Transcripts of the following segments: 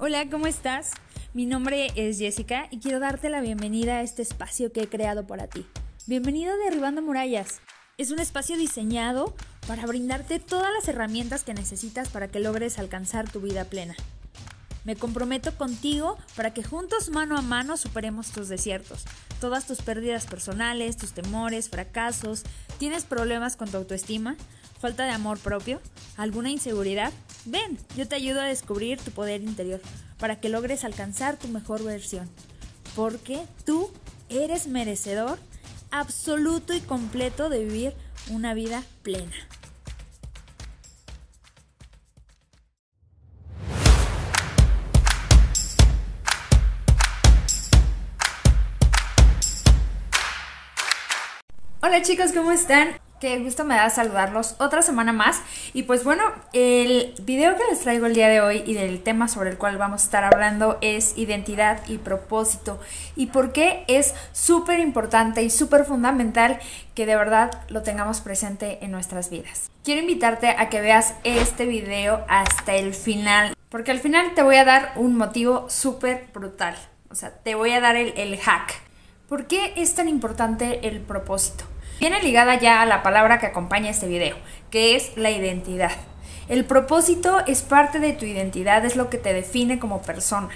Hola, ¿cómo estás? Mi nombre es Jessica y quiero darte la bienvenida a este espacio que he creado para ti. Bienvenido a Derribando Murallas. Es un espacio diseñado para brindarte todas las herramientas que necesitas para que logres alcanzar tu vida plena. Me comprometo contigo para que juntos mano a mano superemos tus desiertos, todas tus pérdidas personales, tus temores, fracasos. ¿Tienes problemas con tu autoestima? ¿Falta de amor propio? ¿Alguna inseguridad? Ven, yo te ayudo a descubrir tu poder interior para que logres alcanzar tu mejor versión. Porque tú eres merecedor absoluto y completo de vivir una vida plena. Hola chicos, ¿cómo están? Qué gusto me da saludarlos otra semana más. Y pues bueno, el video que les traigo el día de hoy y del tema sobre el cual vamos a estar hablando es identidad y propósito. Y por qué es súper importante y súper fundamental que de verdad lo tengamos presente en nuestras vidas. Quiero invitarte a que veas este video hasta el final. Porque al final te voy a dar un motivo súper brutal. O sea, te voy a dar el, el hack. ¿Por qué es tan importante el propósito? Viene ligada ya a la palabra que acompaña este video, que es la identidad. El propósito es parte de tu identidad, es lo que te define como persona.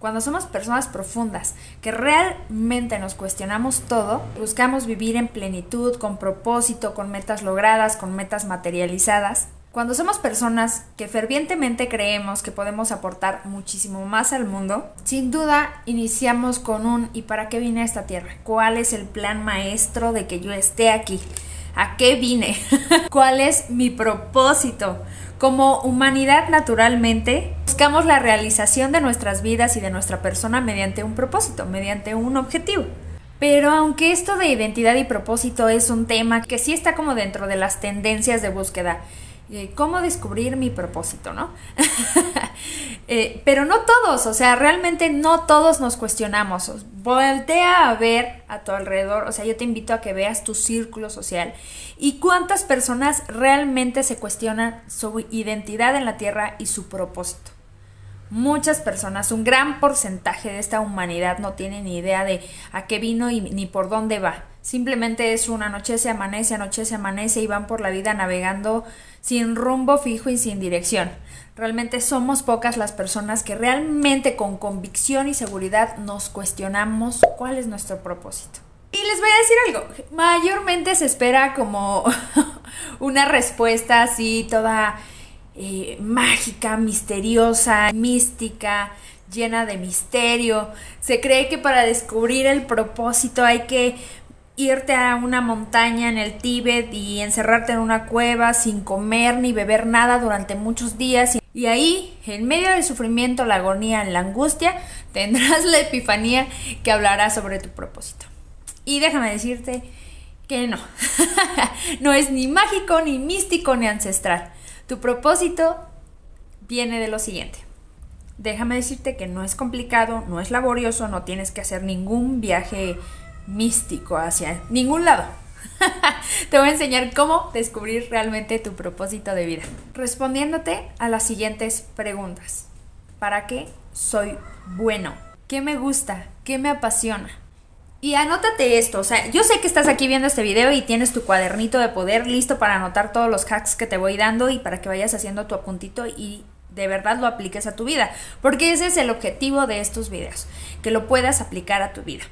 Cuando somos personas profundas, que realmente nos cuestionamos todo, buscamos vivir en plenitud, con propósito, con metas logradas, con metas materializadas, cuando somos personas que fervientemente creemos que podemos aportar muchísimo más al mundo, sin duda iniciamos con un ¿y para qué vine a esta tierra? ¿Cuál es el plan maestro de que yo esté aquí? ¿A qué vine? ¿Cuál es mi propósito? Como humanidad naturalmente buscamos la realización de nuestras vidas y de nuestra persona mediante un propósito, mediante un objetivo. Pero aunque esto de identidad y propósito es un tema que sí está como dentro de las tendencias de búsqueda, eh, cómo descubrir mi propósito, ¿no? Eh, pero no todos, o sea, realmente no todos nos cuestionamos. Voltea a ver a tu alrededor, o sea, yo te invito a que veas tu círculo social y cuántas personas realmente se cuestionan su identidad en la Tierra y su propósito. Muchas personas, un gran porcentaje de esta humanidad no tiene ni idea de a qué vino y ni por dónde va. Simplemente es una anochece, amanece, anochece, amanece y van por la vida navegando sin rumbo fijo y sin dirección. Realmente somos pocas las personas que realmente con convicción y seguridad nos cuestionamos cuál es nuestro propósito. Y les voy a decir algo, mayormente se espera como una respuesta así toda eh, mágica, misteriosa, mística, llena de misterio. Se cree que para descubrir el propósito hay que irte a una montaña en el Tíbet y encerrarte en una cueva sin comer ni beber nada durante muchos días. Y ahí, en medio del sufrimiento, la agonía, la angustia, tendrás la epifanía que hablará sobre tu propósito. Y déjame decirte que no, no es ni mágico, ni místico, ni ancestral. Tu propósito viene de lo siguiente. Déjame decirte que no es complicado, no es laborioso, no tienes que hacer ningún viaje místico hacia ningún lado. Te voy a enseñar cómo descubrir realmente tu propósito de vida. Respondiéndote a las siguientes preguntas. ¿Para qué soy bueno? ¿Qué me gusta? ¿Qué me apasiona? Y anótate esto, o sea, yo sé que estás aquí viendo este video y tienes tu cuadernito de poder listo para anotar todos los hacks que te voy dando y para que vayas haciendo tu apuntito y de verdad lo apliques a tu vida, porque ese es el objetivo de estos videos, que lo puedas aplicar a tu vida.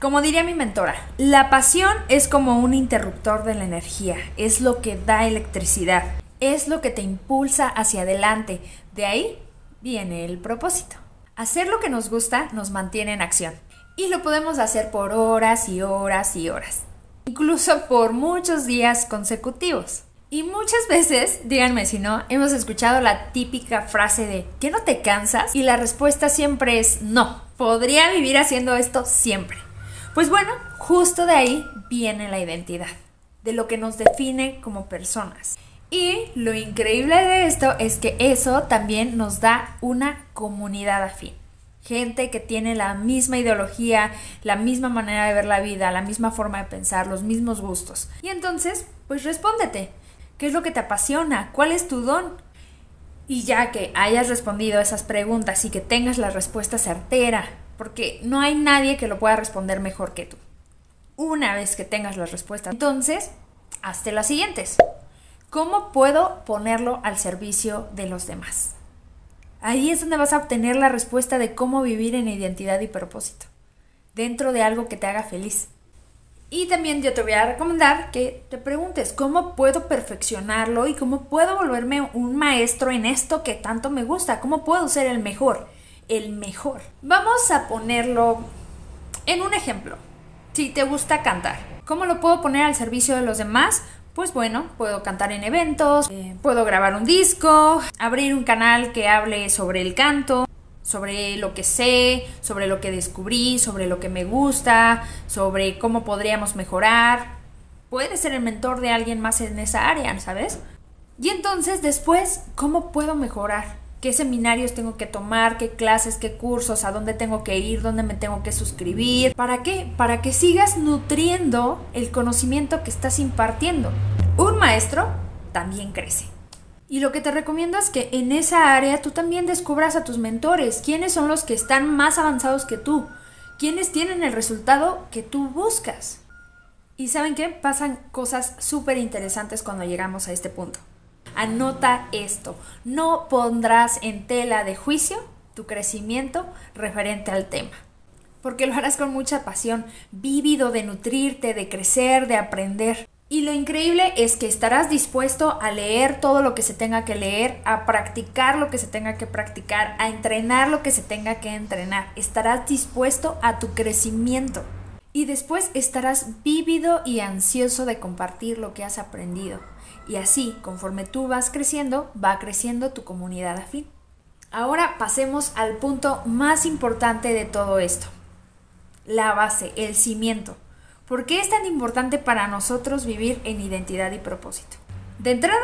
Como diría mi mentora, la pasión es como un interruptor de la energía, es lo que da electricidad, es lo que te impulsa hacia adelante, de ahí viene el propósito. Hacer lo que nos gusta nos mantiene en acción. Y lo podemos hacer por horas y horas y horas. Incluso por muchos días consecutivos. Y muchas veces, díganme si no, hemos escuchado la típica frase de ¿que no te cansas? Y la respuesta siempre es no. Podría vivir haciendo esto siempre. Pues bueno, justo de ahí viene la identidad, de lo que nos define como personas. Y lo increíble de esto es que eso también nos da una comunidad afín gente que tiene la misma ideología, la misma manera de ver la vida, la misma forma de pensar, los mismos gustos. Y entonces, pues respóndete, ¿qué es lo que te apasiona? ¿Cuál es tu don? Y ya que hayas respondido a esas preguntas y que tengas la respuesta certera, porque no hay nadie que lo pueda responder mejor que tú. Una vez que tengas la respuesta, entonces, hazte las siguientes. ¿Cómo puedo ponerlo al servicio de los demás? Ahí es donde vas a obtener la respuesta de cómo vivir en identidad y propósito, dentro de algo que te haga feliz. Y también yo te voy a recomendar que te preguntes cómo puedo perfeccionarlo y cómo puedo volverme un maestro en esto que tanto me gusta, cómo puedo ser el mejor, el mejor. Vamos a ponerlo en un ejemplo. Si te gusta cantar, ¿cómo lo puedo poner al servicio de los demás? Pues bueno, puedo cantar en eventos, eh, puedo grabar un disco, abrir un canal que hable sobre el canto, sobre lo que sé, sobre lo que descubrí, sobre lo que me gusta, sobre cómo podríamos mejorar. Puedes ser el mentor de alguien más en esa área, ¿sabes? Y entonces después, ¿cómo puedo mejorar? ¿Qué seminarios tengo que tomar? ¿Qué clases? ¿Qué cursos? ¿A dónde tengo que ir? ¿Dónde me tengo que suscribir? ¿Para qué? Para que sigas nutriendo el conocimiento que estás impartiendo. Un maestro también crece. Y lo que te recomiendo es que en esa área tú también descubras a tus mentores, quiénes son los que están más avanzados que tú, quiénes tienen el resultado que tú buscas. Y saben qué, pasan cosas súper interesantes cuando llegamos a este punto. Anota esto, no pondrás en tela de juicio tu crecimiento referente al tema, porque lo harás con mucha pasión, vívido de nutrirte, de crecer, de aprender. Y lo increíble es que estarás dispuesto a leer todo lo que se tenga que leer, a practicar lo que se tenga que practicar, a entrenar lo que se tenga que entrenar. Estarás dispuesto a tu crecimiento. Y después estarás vívido y ansioso de compartir lo que has aprendido. Y así, conforme tú vas creciendo, va creciendo tu comunidad afín. Ahora pasemos al punto más importante de todo esto. La base, el cimiento. ¿Por qué es tan importante para nosotros vivir en identidad y propósito? De entrada,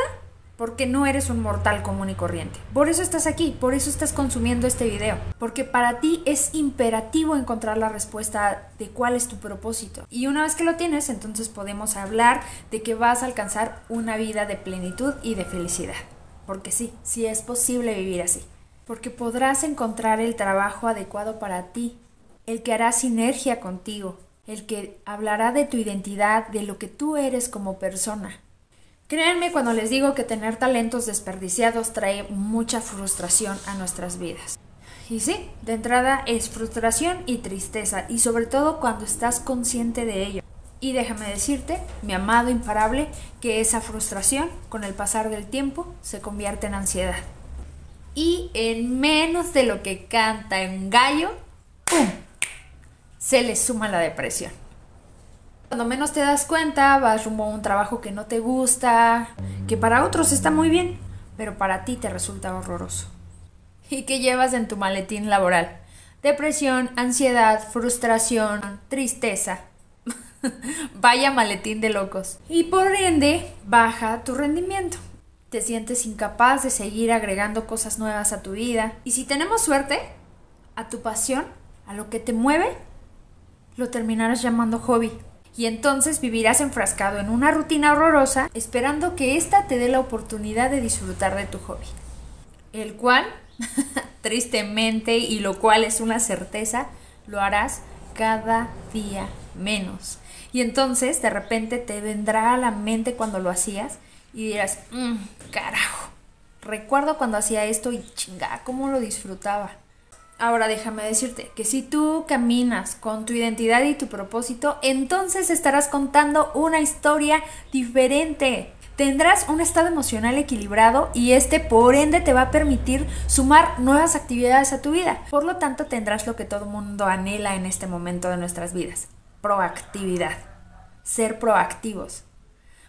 porque no eres un mortal común y corriente. Por eso estás aquí, por eso estás consumiendo este video. Porque para ti es imperativo encontrar la respuesta de cuál es tu propósito. Y una vez que lo tienes, entonces podemos hablar de que vas a alcanzar una vida de plenitud y de felicidad. Porque sí, sí es posible vivir así. Porque podrás encontrar el trabajo adecuado para ti, el que hará sinergia contigo, el que hablará de tu identidad, de lo que tú eres como persona. Créanme cuando les digo que tener talentos desperdiciados trae mucha frustración a nuestras vidas. Y sí, de entrada es frustración y tristeza, y sobre todo cuando estás consciente de ello. Y déjame decirte, mi amado imparable, que esa frustración, con el pasar del tiempo, se convierte en ansiedad. Y en menos de lo que canta un gallo, ¡pum! se le suma la depresión. Cuando menos te das cuenta, vas rumbo a un trabajo que no te gusta, que para otros está muy bien, pero para ti te resulta horroroso. ¿Y qué llevas en tu maletín laboral? Depresión, ansiedad, frustración, tristeza. Vaya maletín de locos. Y por ende, baja tu rendimiento. Te sientes incapaz de seguir agregando cosas nuevas a tu vida. Y si tenemos suerte, a tu pasión, a lo que te mueve, lo terminarás llamando hobby. Y entonces vivirás enfrascado en una rutina horrorosa esperando que ésta te dé la oportunidad de disfrutar de tu hobby. El cual, tristemente, y lo cual es una certeza, lo harás cada día menos. Y entonces de repente te vendrá a la mente cuando lo hacías y dirás, mmm, carajo, recuerdo cuando hacía esto y chinga, cómo lo disfrutaba. Ahora déjame decirte que si tú caminas con tu identidad y tu propósito, entonces estarás contando una historia diferente. Tendrás un estado emocional equilibrado y este por ende te va a permitir sumar nuevas actividades a tu vida. Por lo tanto tendrás lo que todo mundo anhela en este momento de nuestras vidas. Proactividad. Ser proactivos.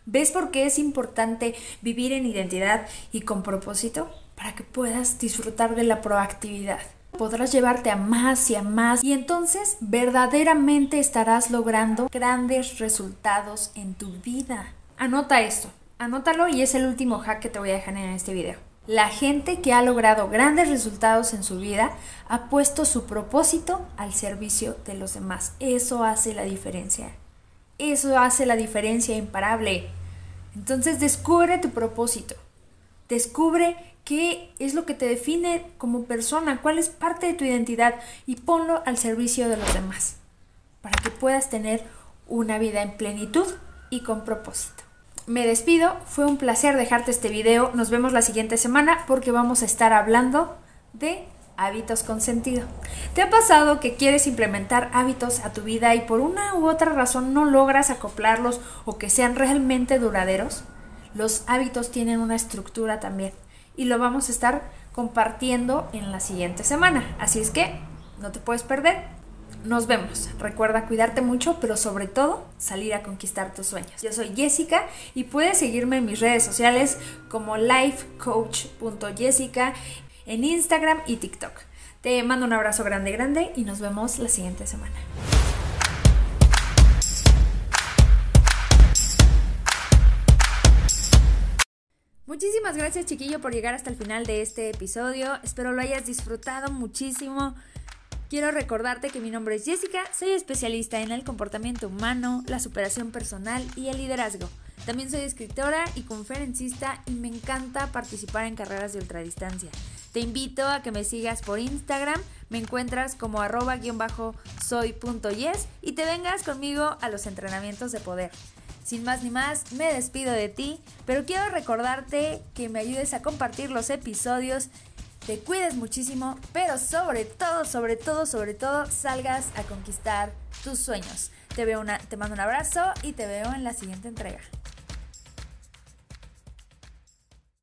¿Ves por qué es importante vivir en identidad y con propósito? Para que puedas disfrutar de la proactividad podrás llevarte a más y a más y entonces verdaderamente estarás logrando grandes resultados en tu vida. Anota esto, anótalo y es el último hack que te voy a dejar en este video. La gente que ha logrado grandes resultados en su vida ha puesto su propósito al servicio de los demás. Eso hace la diferencia. Eso hace la diferencia imparable. Entonces descubre tu propósito. Descubre qué es lo que te define como persona, cuál es parte de tu identidad y ponlo al servicio de los demás para que puedas tener una vida en plenitud y con propósito. Me despido, fue un placer dejarte este video, nos vemos la siguiente semana porque vamos a estar hablando de hábitos con sentido. ¿Te ha pasado que quieres implementar hábitos a tu vida y por una u otra razón no logras acoplarlos o que sean realmente duraderos? Los hábitos tienen una estructura también y lo vamos a estar compartiendo en la siguiente semana. Así es que no te puedes perder. Nos vemos. Recuerda cuidarte mucho, pero sobre todo salir a conquistar tus sueños. Yo soy Jessica y puedes seguirme en mis redes sociales como lifecoach.jessica en Instagram y TikTok. Te mando un abrazo grande, grande y nos vemos la siguiente semana. Muchísimas gracias chiquillo por llegar hasta el final de este episodio. Espero lo hayas disfrutado muchísimo. Quiero recordarte que mi nombre es Jessica, soy especialista en el comportamiento humano, la superación personal y el liderazgo. También soy escritora y conferencista y me encanta participar en carreras de ultradistancia. Te invito a que me sigas por Instagram, me encuentras como arroba-soy.yes y te vengas conmigo a los entrenamientos de poder. Sin más ni más, me despido de ti, pero quiero recordarte que me ayudes a compartir los episodios te cuides muchísimo, pero sobre todo, sobre todo, sobre todo, salgas a conquistar tus sueños. Te, veo una, te mando un abrazo y te veo en la siguiente entrega.